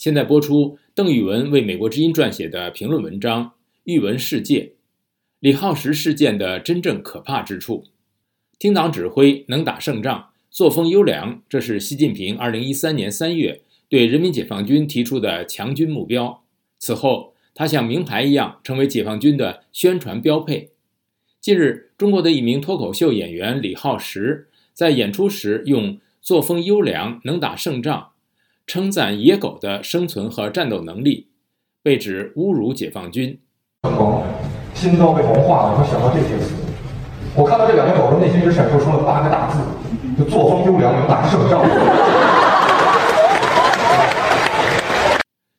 现在播出邓玉文为美国之音撰写的评论文章《玉文世界：李浩石事件的真正可怕之处》。听党指挥，能打胜仗，作风优良，这是习近平2013年3月对人民解放军提出的强军目标。此后，他像名牌一样成为解放军的宣传标配。近日，中国的一名脱口秀演员李浩石在演出时用“作风优良，能打胜仗”。称赞野狗的生存和战斗能力，被指侮辱解放军。成功，心都被融化了。我想到这些词，我看到这两条狗的内心只闪烁出了八个大字：就作风优良，能打胜仗。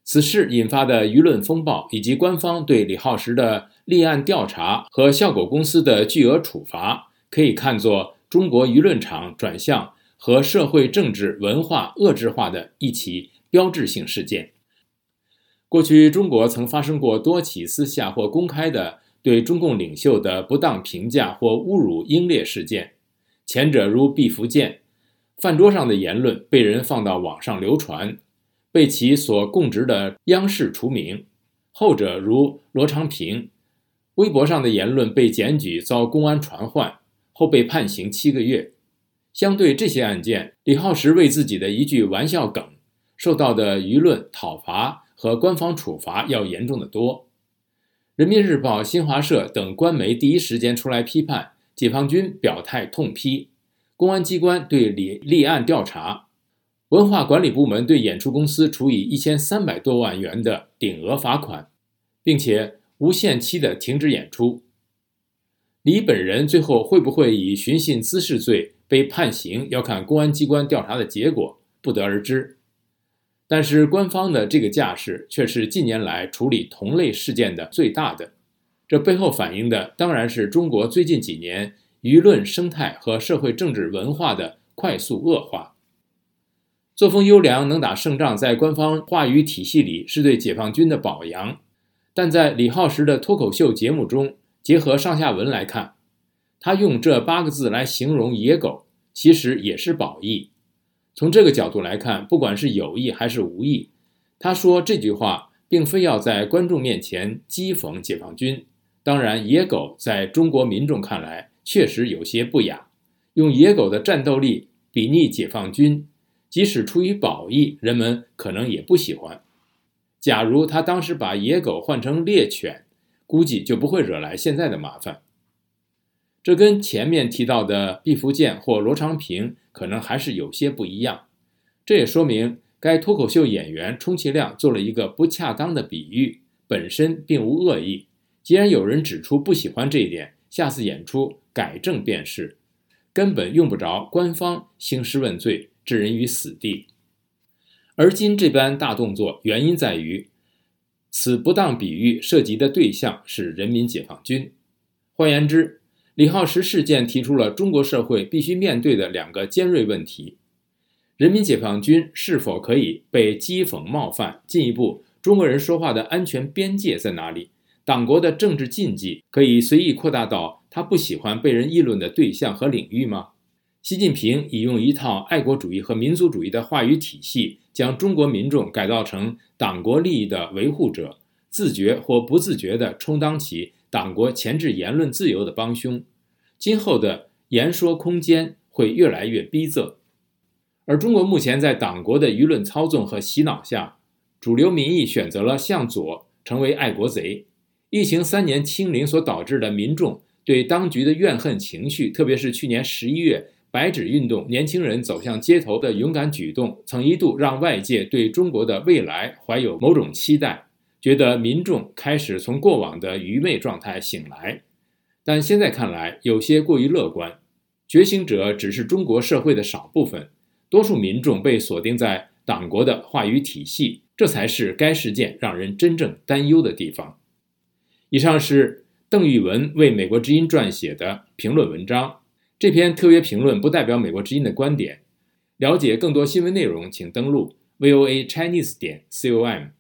此事引发的舆论风暴，以及官方对李浩石的立案调查和笑狗公司的巨额处罚，可以看作中国舆论场转向。和社会、政治、文化遏制化的一起标志性事件。过去，中国曾发生过多起私下或公开的对中共领袖的不当评价或侮辱英烈事件。前者如毕福剑，饭桌上的言论被人放到网上流传，被其所供职的央视除名；后者如罗昌平，微博上的言论被检举遭公安传唤，后被判刑七个月。相对这些案件，李浩石为自己的一句玩笑梗受到的舆论讨伐和官方处罚要严重的多。人民日报、新华社等官媒第一时间出来批判，解放军表态痛批，公安机关对李立案调查，文化管理部门对演出公司处以一千三百多万元的顶额罚款，并且无限期的停止演出。李本人最后会不会以寻衅滋事罪？被判刑要看公安机关调查的结果，不得而知。但是官方的这个架势却是近年来处理同类事件的最大的，这背后反映的当然是中国最近几年舆论生态和社会政治文化的快速恶化。作风优良、能打胜仗，在官方话语体系里是对解放军的褒扬，但在李浩石的脱口秀节目中，结合上下文来看。他用这八个字来形容野狗，其实也是褒义。从这个角度来看，不管是有意还是无意，他说这句话并非要在观众面前讥讽解放军。当然，野狗在中国民众看来确实有些不雅，用野狗的战斗力比拟解放军，即使出于褒义，人们可能也不喜欢。假如他当时把野狗换成猎犬，估计就不会惹来现在的麻烦。这跟前面提到的毕福剑或罗长平可能还是有些不一样。这也说明该脱口秀演员充其量做了一个不恰当的比喻，本身并无恶意。既然有人指出不喜欢这一点，下次演出改正便是，根本用不着官方兴师问罪，置人于死地。而今这般大动作，原因在于此不当比喻涉及的对象是人民解放军。换言之，李浩石事件提出了中国社会必须面对的两个尖锐问题：人民解放军是否可以被讥讽冒犯？进一步，中国人说话的安全边界在哪里？党国的政治禁忌可以随意扩大到他不喜欢被人议论的对象和领域吗？习近平已用一套爱国主义和民族主义的话语体系，将中国民众改造成党国利益的维护者，自觉或不自觉地充当起。党国钳制言论自由的帮凶，今后的言说空间会越来越逼仄。而中国目前在党国的舆论操纵和洗脑下，主流民意选择了向左，成为爱国贼。疫情三年清零所导致的民众对当局的怨恨情绪，特别是去年十一月白纸运动，年轻人走向街头的勇敢举动，曾一度让外界对中国的未来怀有某种期待。觉得民众开始从过往的愚昧状态醒来，但现在看来有些过于乐观。觉醒者只是中国社会的少部分，多数民众被锁定在党国的话语体系，这才是该事件让人真正担忧的地方。以上是邓玉文为美国之音撰写的评论文章，这篇特约评论不代表美国之音的观点。了解更多新闻内容，请登录 voa chinese 点 com。